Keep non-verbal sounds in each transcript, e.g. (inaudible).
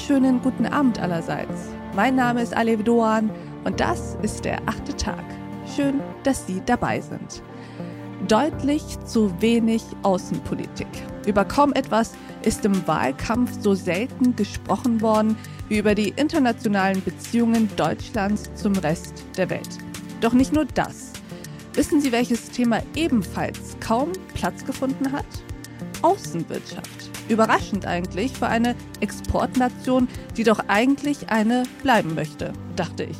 wunderschönen guten Abend allerseits. Mein Name ist Alev Doan und das ist der achte Tag. Schön, dass Sie dabei sind. Deutlich zu wenig Außenpolitik. Über kaum etwas ist im Wahlkampf so selten gesprochen worden wie über die internationalen Beziehungen Deutschlands zum Rest der Welt. Doch nicht nur das. Wissen Sie, welches Thema ebenfalls kaum Platz gefunden hat? Außenwirtschaft. Überraschend eigentlich für eine Exportnation, die doch eigentlich eine bleiben möchte, dachte ich.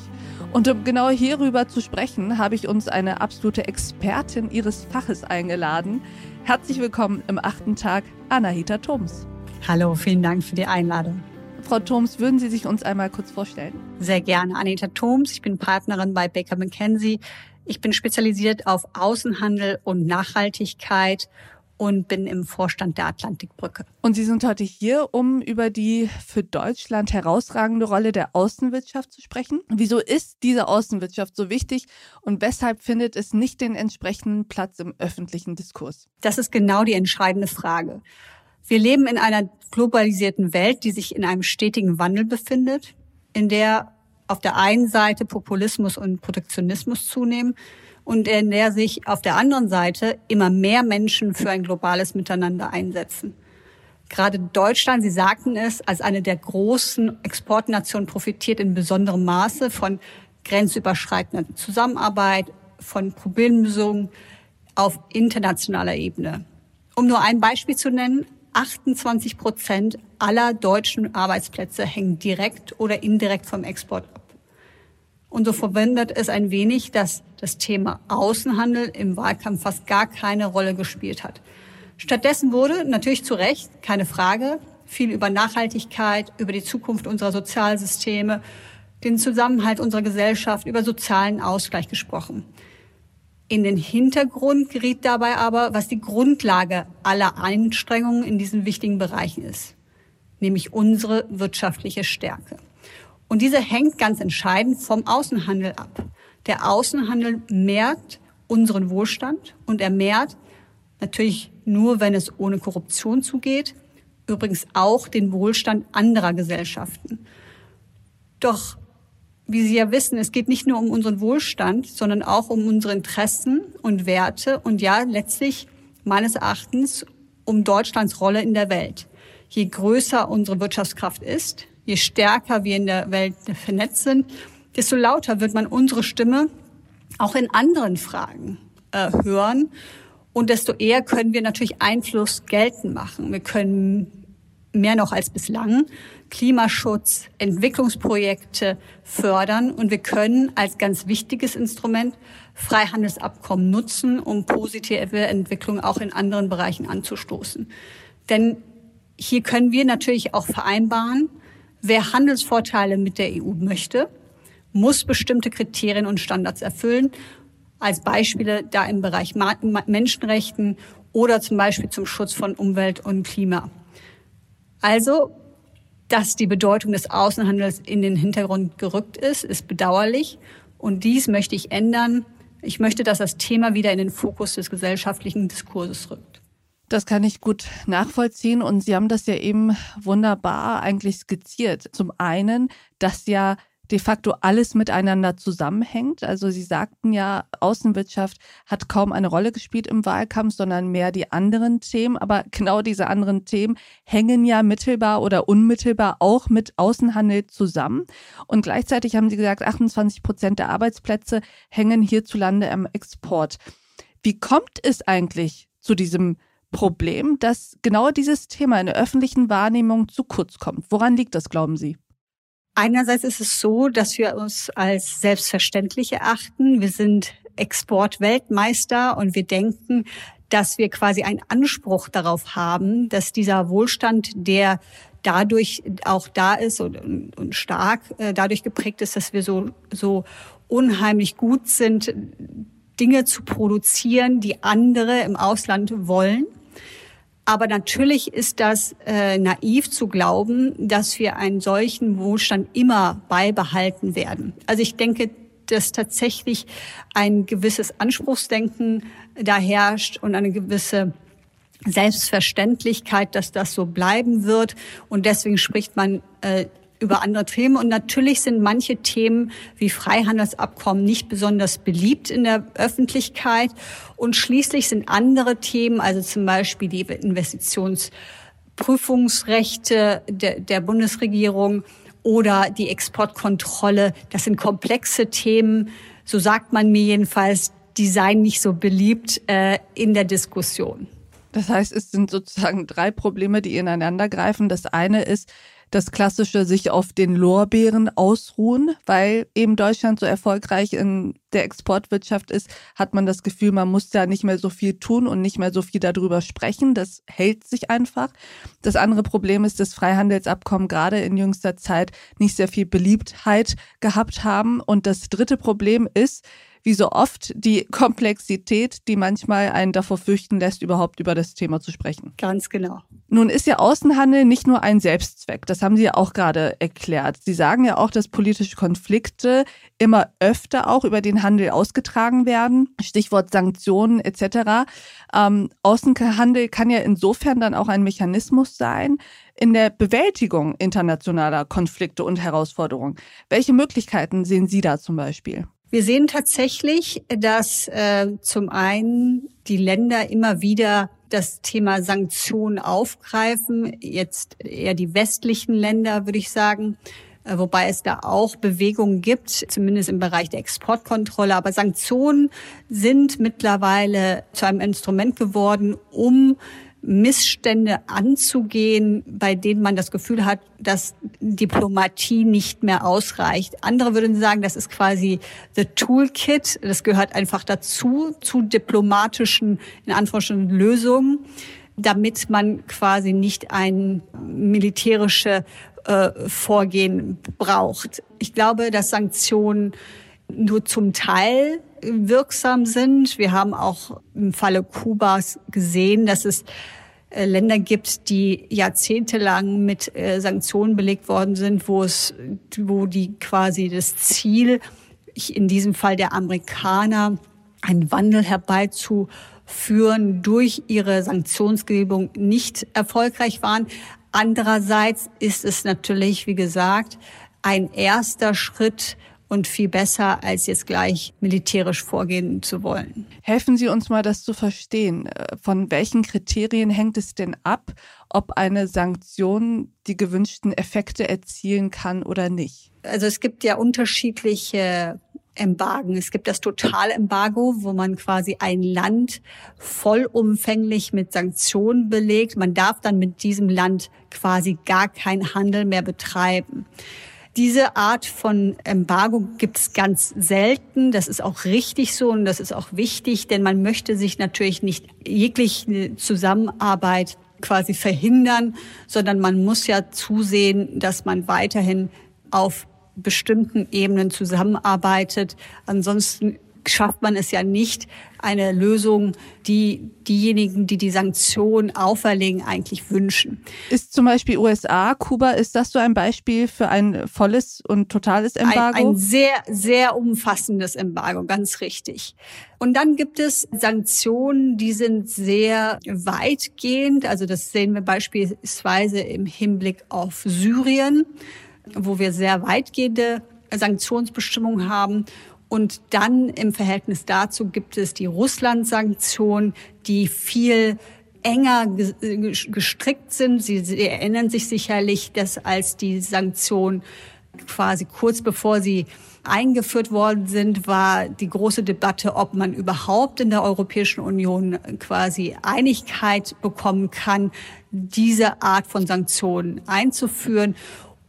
Und um genau hierüber zu sprechen, habe ich uns eine absolute Expertin ihres Faches eingeladen. Herzlich willkommen im achten Tag, Anahita Thoms. Hallo, vielen Dank für die Einladung. Frau Thoms, würden Sie sich uns einmal kurz vorstellen? Sehr gerne. Anita Thoms, ich bin Partnerin bei Baker McKenzie. Ich bin spezialisiert auf Außenhandel und Nachhaltigkeit und bin im Vorstand der Atlantikbrücke. Und Sie sind heute hier, um über die für Deutschland herausragende Rolle der Außenwirtschaft zu sprechen. Wieso ist diese Außenwirtschaft so wichtig und weshalb findet es nicht den entsprechenden Platz im öffentlichen Diskurs? Das ist genau die entscheidende Frage. Wir leben in einer globalisierten Welt, die sich in einem stetigen Wandel befindet, in der auf der einen Seite Populismus und Protektionismus zunehmen und in der sich auf der anderen Seite immer mehr Menschen für ein globales Miteinander einsetzen. Gerade Deutschland, Sie sagten es, als eine der großen Exportnationen profitiert in besonderem Maße von grenzüberschreitender Zusammenarbeit, von Problemlösungen auf internationaler Ebene. Um nur ein Beispiel zu nennen, 28 Prozent aller deutschen Arbeitsplätze hängen direkt oder indirekt vom Export ab. Und so verwundert es ein wenig, dass das Thema Außenhandel im Wahlkampf fast gar keine Rolle gespielt hat. Stattdessen wurde natürlich zu Recht, keine Frage, viel über Nachhaltigkeit, über die Zukunft unserer Sozialsysteme, den Zusammenhalt unserer Gesellschaft, über sozialen Ausgleich gesprochen. In den Hintergrund geriet dabei aber, was die Grundlage aller Anstrengungen in diesen wichtigen Bereichen ist, nämlich unsere wirtschaftliche Stärke. Und diese hängt ganz entscheidend vom Außenhandel ab. Der Außenhandel mehrt unseren Wohlstand und er mehrt natürlich nur, wenn es ohne Korruption zugeht, übrigens auch den Wohlstand anderer Gesellschaften. Doch, wie Sie ja wissen, es geht nicht nur um unseren Wohlstand, sondern auch um unsere Interessen und Werte und ja, letztlich meines Erachtens um Deutschlands Rolle in der Welt. Je größer unsere Wirtschaftskraft ist, je stärker wir in der Welt vernetzt sind, desto lauter wird man unsere Stimme auch in anderen Fragen äh, hören. Und desto eher können wir natürlich Einfluss geltend machen. Wir können mehr noch als bislang Klimaschutz, Entwicklungsprojekte fördern und wir können als ganz wichtiges Instrument Freihandelsabkommen nutzen, um positive Entwicklungen auch in anderen Bereichen anzustoßen. Denn hier können wir natürlich auch vereinbaren, Wer Handelsvorteile mit der EU möchte, muss bestimmte Kriterien und Standards erfüllen. Als Beispiele da im Bereich Menschenrechten oder zum Beispiel zum Schutz von Umwelt und Klima. Also, dass die Bedeutung des Außenhandels in den Hintergrund gerückt ist, ist bedauerlich. Und dies möchte ich ändern. Ich möchte, dass das Thema wieder in den Fokus des gesellschaftlichen Diskurses rückt. Das kann ich gut nachvollziehen und Sie haben das ja eben wunderbar eigentlich skizziert. Zum einen, dass ja de facto alles miteinander zusammenhängt. Also Sie sagten ja, Außenwirtschaft hat kaum eine Rolle gespielt im Wahlkampf, sondern mehr die anderen Themen. Aber (laughs) genau diese anderen Themen hängen ja mittelbar oder unmittelbar auch mit Außenhandel zusammen. Und gleichzeitig haben Sie gesagt, 28 Prozent der Arbeitsplätze hängen hierzulande am Export. Wie kommt es eigentlich zu diesem Problem, dass genau dieses Thema in der öffentlichen Wahrnehmung zu kurz kommt. Woran liegt das, glauben Sie? Einerseits ist es so, dass wir uns als selbstverständlich erachten. Wir sind Exportweltmeister und wir denken, dass wir quasi einen Anspruch darauf haben, dass dieser Wohlstand, der dadurch auch da ist und, und stark äh, dadurch geprägt ist, dass wir so, so unheimlich gut sind, Dinge zu produzieren, die andere im Ausland wollen. Aber natürlich ist das äh, naiv zu glauben, dass wir einen solchen Wohlstand immer beibehalten werden. Also ich denke, dass tatsächlich ein gewisses Anspruchsdenken da herrscht und eine gewisse Selbstverständlichkeit, dass das so bleiben wird. Und deswegen spricht man äh, über andere Themen. Und natürlich sind manche Themen wie Freihandelsabkommen nicht besonders beliebt in der Öffentlichkeit. Und schließlich sind andere Themen, also zum Beispiel die Investitionsprüfungsrechte der, der Bundesregierung oder die Exportkontrolle, das sind komplexe Themen. So sagt man mir jedenfalls, die seien nicht so beliebt äh, in der Diskussion. Das heißt, es sind sozusagen drei Probleme, die ineinander greifen. Das eine ist das klassische sich auf den Lorbeeren ausruhen, weil eben Deutschland so erfolgreich in der Exportwirtschaft ist, hat man das Gefühl, man muss da nicht mehr so viel tun und nicht mehr so viel darüber sprechen. Das hält sich einfach. Das andere Problem ist, dass Freihandelsabkommen gerade in jüngster Zeit nicht sehr viel Beliebtheit gehabt haben. Und das dritte Problem ist, wie so oft die Komplexität, die manchmal einen davor fürchten lässt, überhaupt über das Thema zu sprechen. Ganz genau. Nun ist ja Außenhandel nicht nur ein Selbstzweck. Das haben Sie ja auch gerade erklärt. Sie sagen ja auch, dass politische Konflikte immer öfter auch über den Handel ausgetragen werden. Stichwort Sanktionen etc. Ähm, Außenhandel kann ja insofern dann auch ein Mechanismus sein, in der Bewältigung internationaler Konflikte und Herausforderungen. Welche Möglichkeiten sehen Sie da zum Beispiel? Wir sehen tatsächlich, dass äh, zum einen die Länder immer wieder das Thema Sanktionen aufgreifen, jetzt eher die westlichen Länder, würde ich sagen, äh, wobei es da auch Bewegungen gibt, zumindest im Bereich der Exportkontrolle. Aber Sanktionen sind mittlerweile zu einem Instrument geworden, um Missstände anzugehen, bei denen man das Gefühl hat, dass Diplomatie nicht mehr ausreicht. Andere würden sagen, das ist quasi the Toolkit. Das gehört einfach dazu, zu diplomatischen, in Anführungsstrichen, Lösungen, damit man quasi nicht ein militärische äh, Vorgehen braucht. Ich glaube, dass Sanktionen nur zum Teil wirksam sind. Wir haben auch im Falle Kubas gesehen, dass es äh, Länder gibt, die jahrzehntelang mit äh, Sanktionen belegt worden sind, wo es, wo die quasi das Ziel, in diesem Fall der Amerikaner, einen Wandel herbeizuführen, durch ihre Sanktionsgebung nicht erfolgreich waren. Andererseits ist es natürlich, wie gesagt, ein erster Schritt und viel besser, als jetzt gleich militärisch vorgehen zu wollen. Helfen Sie uns mal, das zu verstehen. Von welchen Kriterien hängt es denn ab, ob eine Sanktion die gewünschten Effekte erzielen kann oder nicht? Also es gibt ja unterschiedliche Embargen. Es gibt das Totalembargo, wo man quasi ein Land vollumfänglich mit Sanktionen belegt. Man darf dann mit diesem Land quasi gar keinen Handel mehr betreiben. Diese Art von Embargo gibt es ganz selten. Das ist auch richtig so und das ist auch wichtig, denn man möchte sich natürlich nicht jegliche Zusammenarbeit quasi verhindern, sondern man muss ja zusehen, dass man weiterhin auf bestimmten Ebenen zusammenarbeitet. Ansonsten schafft man es ja nicht, eine Lösung, die diejenigen, die die Sanktionen auferlegen, eigentlich wünschen. Ist zum Beispiel USA, Kuba, ist das so ein Beispiel für ein volles und totales Embargo? Ein, ein sehr, sehr umfassendes Embargo, ganz richtig. Und dann gibt es Sanktionen, die sind sehr weitgehend. Also das sehen wir beispielsweise im Hinblick auf Syrien, wo wir sehr weitgehende Sanktionsbestimmungen haben. Und dann im Verhältnis dazu gibt es die Russland-Sanktionen, die viel enger gestrickt sind. Sie, Sie erinnern sich sicherlich, dass als die Sanktionen quasi kurz bevor sie eingeführt worden sind, war die große Debatte, ob man überhaupt in der Europäischen Union quasi Einigkeit bekommen kann, diese Art von Sanktionen einzuführen.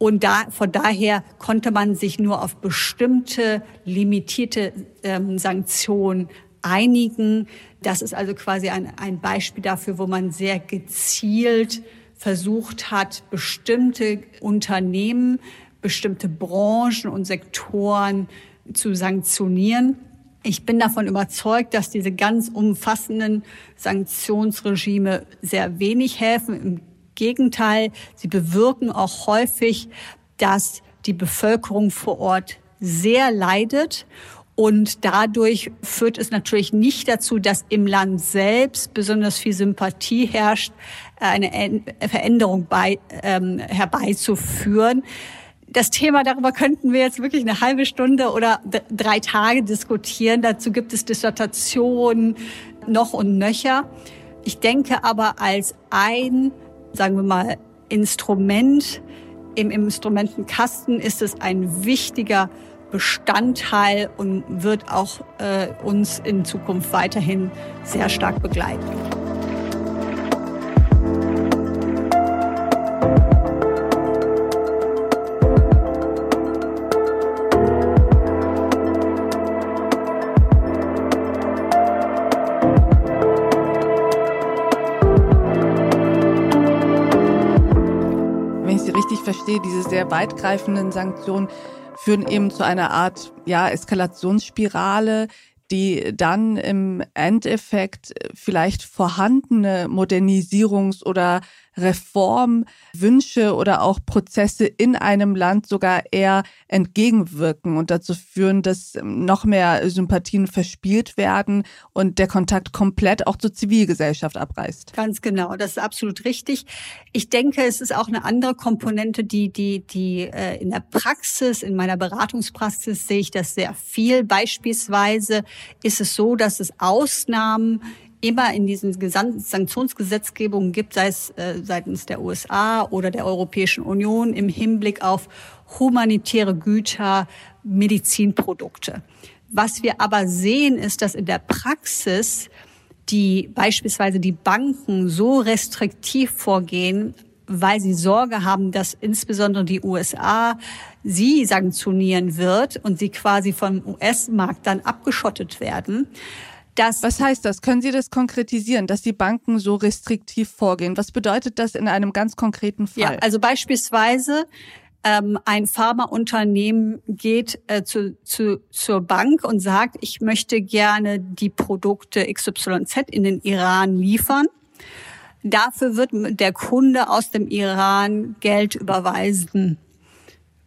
Und da, von daher konnte man sich nur auf bestimmte limitierte ähm, Sanktionen einigen. Das ist also quasi ein, ein Beispiel dafür, wo man sehr gezielt versucht hat, bestimmte Unternehmen, bestimmte Branchen und Sektoren zu sanktionieren. Ich bin davon überzeugt, dass diese ganz umfassenden Sanktionsregime sehr wenig helfen. Im Gegenteil, sie bewirken auch häufig, dass die Bevölkerung vor Ort sehr leidet Und dadurch führt es natürlich nicht dazu, dass im Land selbst besonders viel Sympathie herrscht, eine Veränderung bei, ähm, herbeizuführen. Das Thema, darüber könnten wir jetzt wirklich eine halbe Stunde oder drei Tage diskutieren. Dazu gibt es Dissertationen noch und nöcher. Ich denke aber als ein, sagen wir mal, Instrument im Instrumentenkasten ist es ein wichtiger Bestandteil und wird auch äh, uns in Zukunft weiterhin sehr stark begleiten. Verstehe, diese sehr weitgreifenden Sanktionen führen eben zu einer Art ja, Eskalationsspirale, die dann im Endeffekt vielleicht vorhandene Modernisierungs- oder Reformwünsche oder auch Prozesse in einem Land sogar eher entgegenwirken und dazu führen, dass noch mehr Sympathien verspielt werden und der Kontakt komplett auch zur Zivilgesellschaft abreißt. Ganz genau, das ist absolut richtig. Ich denke, es ist auch eine andere Komponente, die, die, die äh, in der Praxis, in meiner Beratungspraxis sehe ich das sehr viel. Beispielsweise ist es so, dass es Ausnahmen immer in diesen Sanktionsgesetzgebungen gibt, sei es äh, seitens der USA oder der Europäischen Union im Hinblick auf humanitäre Güter, Medizinprodukte. Was wir aber sehen, ist, dass in der Praxis die beispielsweise die Banken so restriktiv vorgehen, weil sie Sorge haben, dass insbesondere die USA sie sanktionieren wird und sie quasi vom US-Markt dann abgeschottet werden dass Was heißt das? Können Sie das konkretisieren, dass die Banken so restriktiv vorgehen? Was bedeutet das in einem ganz konkreten Fall? Ja, also beispielsweise ähm, ein Pharmaunternehmen geht äh, zu, zu, zur Bank und sagt, ich möchte gerne die Produkte XYZ in den Iran liefern. Dafür wird der Kunde aus dem Iran Geld überweisen.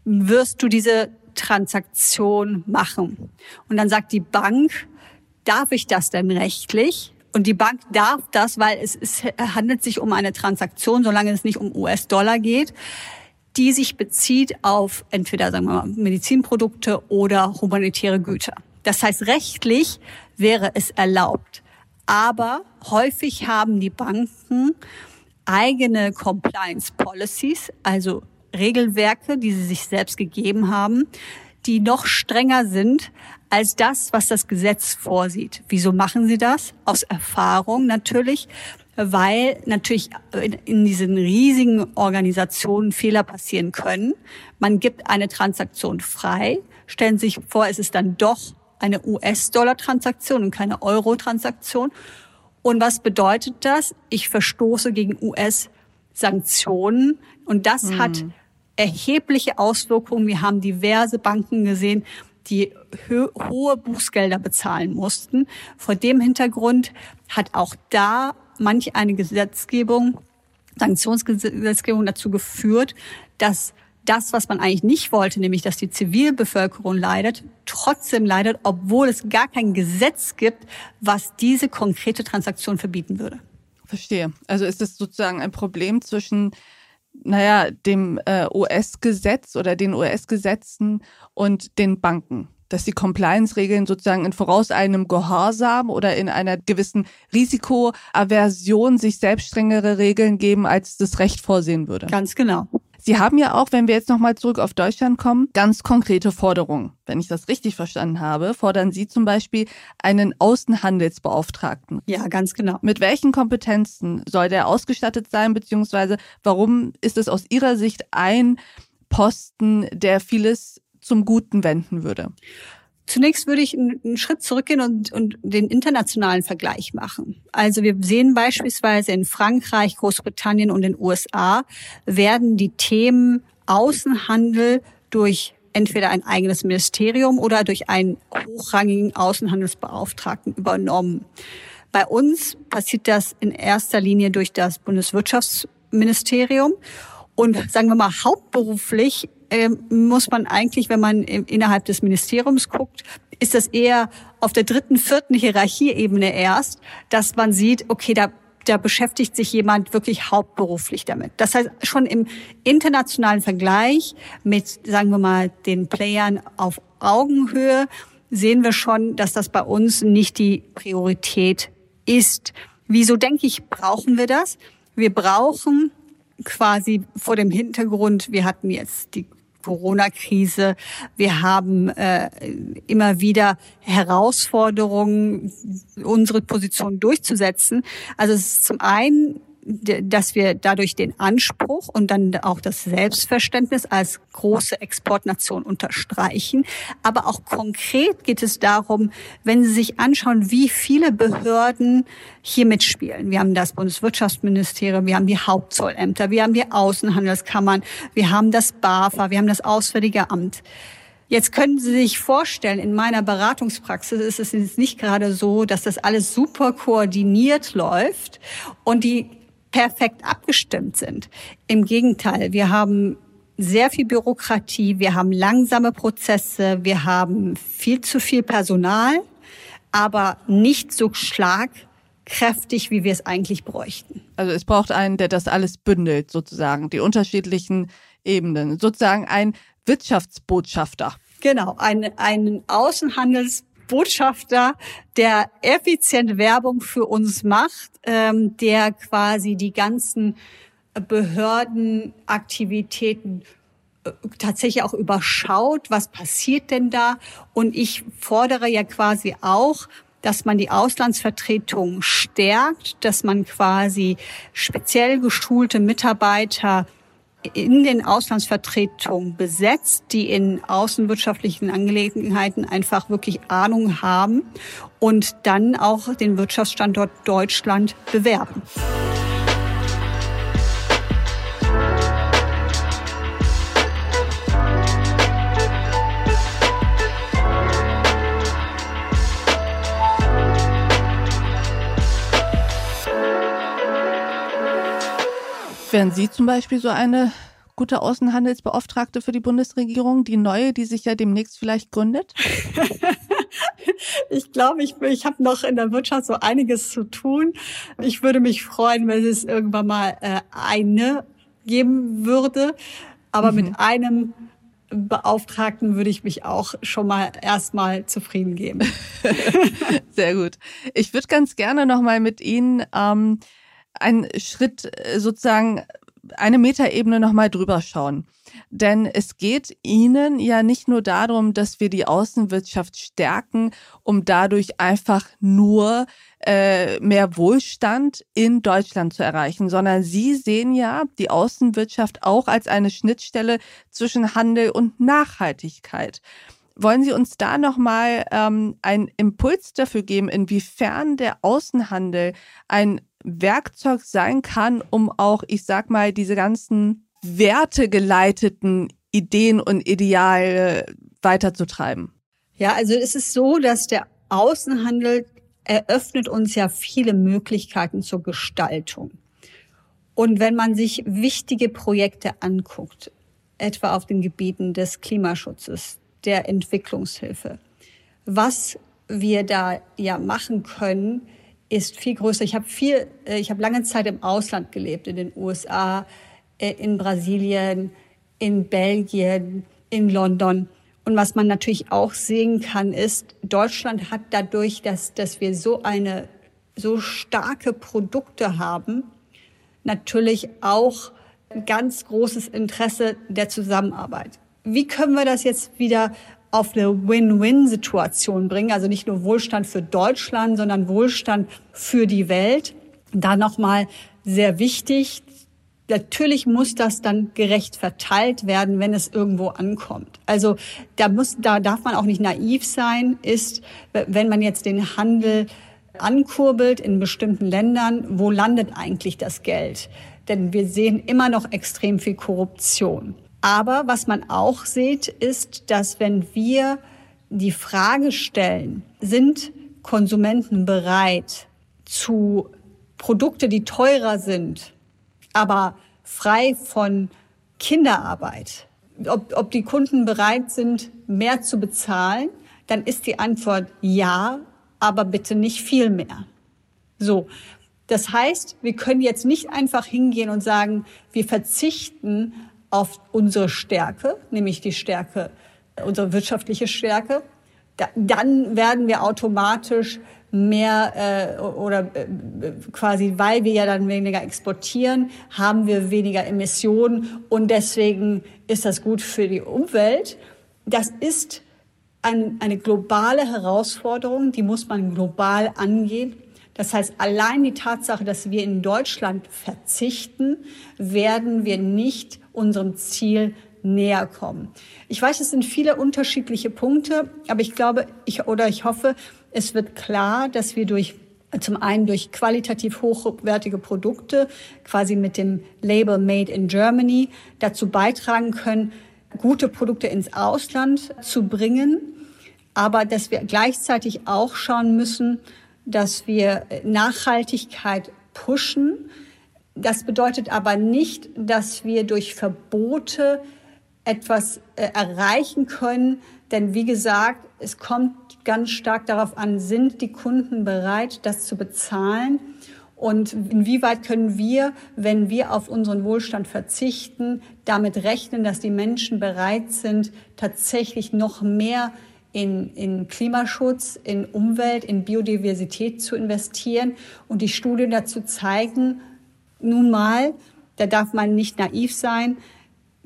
Wirst du diese Transaktion machen? Und dann sagt die Bank, darf ich das denn rechtlich? Und die Bank darf das, weil es, es handelt sich um eine Transaktion, solange es nicht um US-Dollar geht, die sich bezieht auf entweder, sagen wir mal, Medizinprodukte oder humanitäre Güter. Das heißt, rechtlich wäre es erlaubt. Aber häufig haben die Banken eigene Compliance Policies, also Regelwerke, die sie sich selbst gegeben haben, die noch strenger sind als das, was das Gesetz vorsieht. Wieso machen sie das? Aus Erfahrung natürlich, weil natürlich in diesen riesigen Organisationen Fehler passieren können. Man gibt eine Transaktion frei, stellen sich vor, es ist dann doch eine US-Dollar-Transaktion und keine Euro-Transaktion. Und was bedeutet das? Ich verstoße gegen US-Sanktionen und das hm. hat erhebliche Auswirkungen. Wir haben diverse Banken gesehen, die hohe Bußgelder bezahlen mussten. Vor dem Hintergrund hat auch da manch eine Gesetzgebung, Sanktionsgesetzgebung dazu geführt, dass das, was man eigentlich nicht wollte, nämlich dass die Zivilbevölkerung leidet, trotzdem leidet, obwohl es gar kein Gesetz gibt, was diese konkrete Transaktion verbieten würde. Verstehe. Also ist es sozusagen ein Problem zwischen naja, dem äh, US-Gesetz oder den US-Gesetzen und den Banken. Dass die Compliance-Regeln sozusagen in voraus einem Gehorsam oder in einer gewissen Risikoaversion sich selbst strengere Regeln geben, als das Recht vorsehen würde. Ganz genau. Sie haben ja auch, wenn wir jetzt nochmal zurück auf Deutschland kommen, ganz konkrete Forderungen. Wenn ich das richtig verstanden habe, fordern Sie zum Beispiel einen Außenhandelsbeauftragten. Ja, ganz genau. Mit welchen Kompetenzen soll der ausgestattet sein, beziehungsweise warum ist es aus Ihrer Sicht ein Posten, der vieles zum Guten wenden würde? Zunächst würde ich einen Schritt zurückgehen und, und den internationalen Vergleich machen. Also wir sehen beispielsweise in Frankreich, Großbritannien und den USA werden die Themen Außenhandel durch entweder ein eigenes Ministerium oder durch einen hochrangigen Außenhandelsbeauftragten übernommen. Bei uns passiert das in erster Linie durch das Bundeswirtschaftsministerium. Und sagen wir mal, hauptberuflich ähm, muss man eigentlich, wenn man innerhalb des Ministeriums guckt, ist das eher auf der dritten, vierten Hierarchieebene erst, dass man sieht, okay, da da beschäftigt sich jemand wirklich hauptberuflich damit. Das heißt, schon im internationalen Vergleich mit, sagen wir mal, den Playern auf Augenhöhe sehen wir schon, dass das bei uns nicht die Priorität ist. Wieso denke ich, brauchen wir das? Wir brauchen quasi vor dem Hintergrund, wir hatten jetzt die Corona-Krise. Wir haben äh, immer wieder Herausforderungen, unsere Position durchzusetzen. Also es ist zum einen dass wir dadurch den Anspruch und dann auch das Selbstverständnis als große Exportnation unterstreichen. Aber auch konkret geht es darum, wenn Sie sich anschauen, wie viele Behörden hier mitspielen. Wir haben das Bundeswirtschaftsministerium, wir haben die Hauptzollämter, wir haben die Außenhandelskammern, wir haben das BAFA, wir haben das Auswärtige Amt. Jetzt können Sie sich vorstellen, in meiner Beratungspraxis ist es jetzt nicht gerade so, dass das alles super koordiniert läuft und die perfekt abgestimmt sind. Im Gegenteil, wir haben sehr viel Bürokratie, wir haben langsame Prozesse, wir haben viel zu viel Personal, aber nicht so schlagkräftig, wie wir es eigentlich bräuchten. Also es braucht einen, der das alles bündelt, sozusagen, die unterschiedlichen Ebenen, sozusagen ein Wirtschaftsbotschafter. Genau, ein, ein Außenhandels Botschafter, der effizient Werbung für uns macht, ähm, der quasi die ganzen Behördenaktivitäten äh, tatsächlich auch überschaut, was passiert denn da? Und ich fordere ja quasi auch, dass man die Auslandsvertretung stärkt, dass man quasi speziell geschulte Mitarbeiter in den Auslandsvertretungen besetzt, die in außenwirtschaftlichen Angelegenheiten einfach wirklich Ahnung haben und dann auch den Wirtschaftsstandort Deutschland bewerben. Wären Sie zum Beispiel so eine gute Außenhandelsbeauftragte für die Bundesregierung, die neue, die sich ja demnächst vielleicht gründet? ich glaube, ich, ich habe noch in der Wirtschaft so einiges zu tun. Ich würde mich freuen, wenn es irgendwann mal äh, eine geben würde. Aber mhm. mit einem Beauftragten würde ich mich auch schon mal erstmal zufrieden geben. (laughs) Sehr gut. Ich würde ganz gerne noch mal mit Ihnen ähm, einen Schritt äh, sozusagen eine Metaebene nochmal drüber schauen. Denn es geht Ihnen ja nicht nur darum, dass wir die Außenwirtschaft stärken, um dadurch einfach nur äh, mehr Wohlstand in Deutschland zu erreichen, sondern Sie sehen ja die Außenwirtschaft auch als eine Schnittstelle zwischen Handel und Nachhaltigkeit. Wollen Sie uns da nochmal ähm, einen Impuls dafür geben, inwiefern der Außenhandel ein Werkzeug sein kann, um auch, ich sag mal, diese ganzen wertegeleiteten Ideen und Ideale weiterzutreiben? Ja, also es ist so, dass der Außenhandel eröffnet uns ja viele Möglichkeiten zur Gestaltung. Und wenn man sich wichtige Projekte anguckt, etwa auf den Gebieten des Klimaschutzes, der Entwicklungshilfe, was wir da ja machen können, ist viel größer. Ich habe viel, äh, ich habe lange Zeit im Ausland gelebt, in den USA, äh, in Brasilien, in Belgien, in London. Und was man natürlich auch sehen kann, ist, Deutschland hat dadurch, dass, dass wir so eine, so starke Produkte haben, natürlich auch ein ganz großes Interesse der Zusammenarbeit. Wie können wir das jetzt wieder auf eine Win-Win-Situation bringen. Also nicht nur Wohlstand für Deutschland, sondern Wohlstand für die Welt. Da nochmal sehr wichtig. Natürlich muss das dann gerecht verteilt werden, wenn es irgendwo ankommt. Also da muss, da darf man auch nicht naiv sein, ist, wenn man jetzt den Handel ankurbelt in bestimmten Ländern, wo landet eigentlich das Geld? Denn wir sehen immer noch extrem viel Korruption. Aber was man auch sieht, ist, dass wenn wir die Frage stellen, sind Konsumenten bereit zu Produkte, die teurer sind, aber frei von Kinderarbeit, ob, ob die Kunden bereit sind, mehr zu bezahlen, dann ist die Antwort ja, aber bitte nicht viel mehr. So. Das heißt, wir können jetzt nicht einfach hingehen und sagen, wir verzichten auf unsere Stärke, nämlich die Stärke, unsere wirtschaftliche Stärke. Da, dann werden wir automatisch mehr äh, oder äh, quasi, weil wir ja dann weniger exportieren, haben wir weniger Emissionen und deswegen ist das gut für die Umwelt. Das ist ein, eine globale Herausforderung, die muss man global angehen. Das heißt, allein die Tatsache, dass wir in Deutschland verzichten, werden wir nicht unserem Ziel näher kommen. Ich weiß, es sind viele unterschiedliche Punkte, aber ich glaube, ich oder ich hoffe, es wird klar, dass wir durch zum einen durch qualitativ hochwertige Produkte, quasi mit dem Label Made in Germany, dazu beitragen können, gute Produkte ins Ausland zu bringen, aber dass wir gleichzeitig auch schauen müssen, dass wir Nachhaltigkeit pushen. Das bedeutet aber nicht, dass wir durch Verbote etwas äh, erreichen können. Denn wie gesagt, es kommt ganz stark darauf an, sind die Kunden bereit, das zu bezahlen? Und inwieweit können wir, wenn wir auf unseren Wohlstand verzichten, damit rechnen, dass die Menschen bereit sind, tatsächlich noch mehr in, in Klimaschutz, in Umwelt, in Biodiversität zu investieren. Und die Studien dazu zeigen, nun mal, da darf man nicht naiv sein,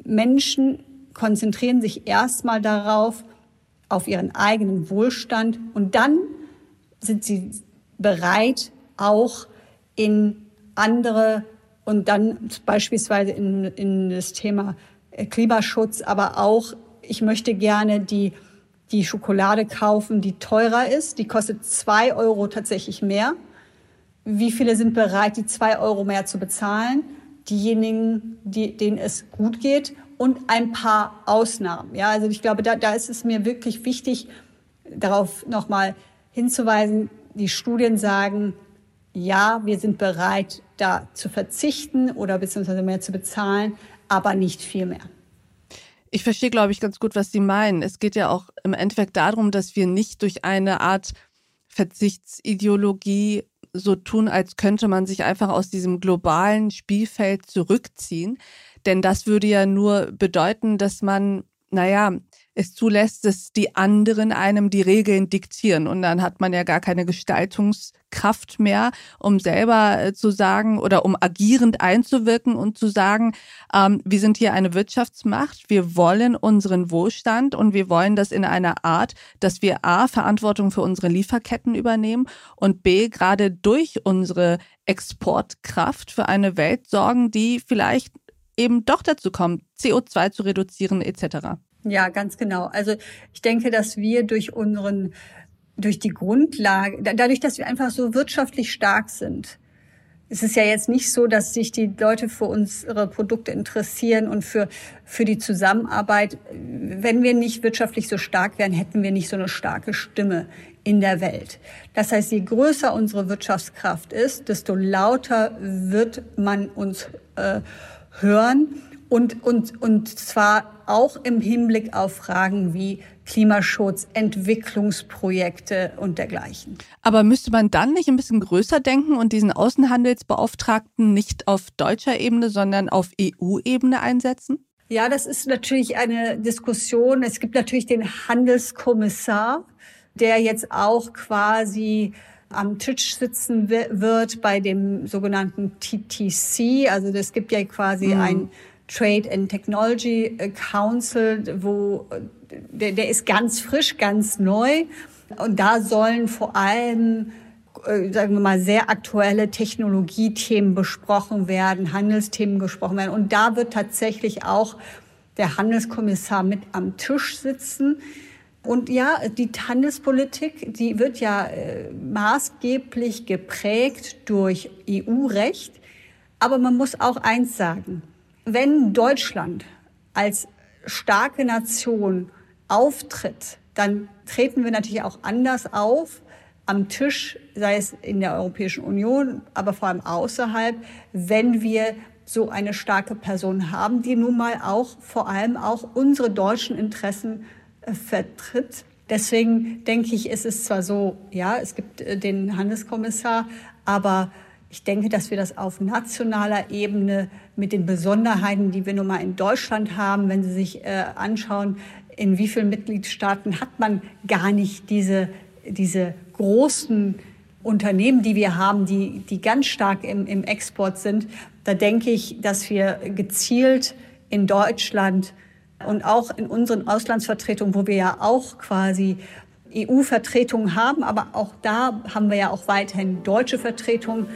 Menschen konzentrieren sich erstmal darauf, auf ihren eigenen Wohlstand und dann sind sie bereit, auch in andere und dann beispielsweise in, in das Thema Klimaschutz, aber auch, ich möchte gerne die die Schokolade kaufen, die teurer ist. Die kostet zwei Euro tatsächlich mehr. Wie viele sind bereit, die zwei Euro mehr zu bezahlen? Diejenigen, die, denen es gut geht und ein paar Ausnahmen. Ja, also ich glaube, da, da ist es mir wirklich wichtig, darauf nochmal hinzuweisen. Die Studien sagen, ja, wir sind bereit, da zu verzichten oder beziehungsweise mehr zu bezahlen, aber nicht viel mehr. Ich verstehe, glaube ich, ganz gut, was Sie meinen. Es geht ja auch im Endeffekt darum, dass wir nicht durch eine Art Verzichtsideologie so tun, als könnte man sich einfach aus diesem globalen Spielfeld zurückziehen. Denn das würde ja nur bedeuten, dass man, naja, es zulässt, dass die anderen einem die Regeln diktieren. Und dann hat man ja gar keine Gestaltungskraft mehr, um selber äh, zu sagen oder um agierend einzuwirken und zu sagen, ähm, wir sind hier eine Wirtschaftsmacht, wir wollen unseren Wohlstand und wir wollen das in einer Art, dass wir A, Verantwortung für unsere Lieferketten übernehmen und B, gerade durch unsere Exportkraft für eine Welt sorgen, die vielleicht eben doch dazu kommt, CO2 zu reduzieren etc. Ja, ganz genau. Also ich denke, dass wir durch unseren, durch die Grundlage, dadurch, dass wir einfach so wirtschaftlich stark sind, es ist ja jetzt nicht so, dass sich die Leute für unsere Produkte interessieren und für, für die Zusammenarbeit. Wenn wir nicht wirtschaftlich so stark wären, hätten wir nicht so eine starke Stimme in der Welt. Das heißt, je größer unsere Wirtschaftskraft ist, desto lauter wird man uns äh, hören und, und, und zwar auch im Hinblick auf Fragen wie Klimaschutz, Entwicklungsprojekte und dergleichen. Aber müsste man dann nicht ein bisschen größer denken und diesen Außenhandelsbeauftragten nicht auf deutscher Ebene, sondern auf EU-Ebene einsetzen? Ja, das ist natürlich eine Diskussion. Es gibt natürlich den Handelskommissar, der jetzt auch quasi am Tisch sitzen wird bei dem sogenannten TTC. Also es gibt ja quasi mhm. ein Trade and Technology Council, wo der, der ist ganz frisch, ganz neu. Und da sollen vor allem äh, sagen wir mal, sehr aktuelle Technologiethemen besprochen werden, Handelsthemen gesprochen werden. Und da wird tatsächlich auch der Handelskommissar mit am Tisch sitzen. Und ja, die Handelspolitik, die wird ja äh, maßgeblich geprägt durch EU-Recht. Aber man muss auch eins sagen wenn Deutschland als starke Nation auftritt, dann treten wir natürlich auch anders auf am Tisch, sei es in der Europäischen Union, aber vor allem außerhalb, wenn wir so eine starke Person haben, die nun mal auch vor allem auch unsere deutschen Interessen äh, vertritt. Deswegen denke ich, ist es zwar so, ja, es gibt äh, den Handelskommissar, aber ich denke, dass wir das auf nationaler Ebene mit den Besonderheiten, die wir nun mal in Deutschland haben, wenn Sie sich äh, anschauen, in wie vielen Mitgliedstaaten hat man gar nicht diese, diese großen Unternehmen, die wir haben, die, die ganz stark im, im Export sind. Da denke ich, dass wir gezielt in Deutschland und auch in unseren Auslandsvertretungen, wo wir ja auch quasi EU-Vertretungen haben, aber auch da haben wir ja auch weiterhin deutsche Vertretungen.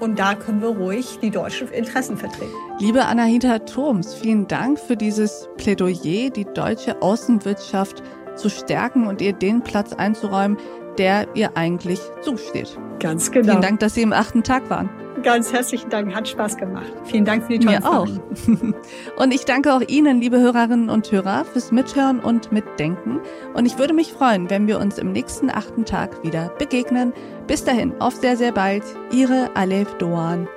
Und da können wir ruhig die deutschen Interessen vertreten. Liebe Anahita Thoms, vielen Dank für dieses Plädoyer, die deutsche Außenwirtschaft zu stärken und ihr den Platz einzuräumen, der ihr eigentlich zusteht. Ganz genau. Vielen Dank, dass Sie im achten Tag waren. Ganz herzlichen Dank, hat Spaß gemacht. Vielen Dank für die tollen Mir auch. (laughs) Und ich danke auch Ihnen, liebe Hörerinnen und Hörer, fürs Mithören und Mitdenken. Und ich würde mich freuen, wenn wir uns im nächsten achten Tag wieder begegnen. Bis dahin, auf sehr, sehr bald. Ihre Alef Doan.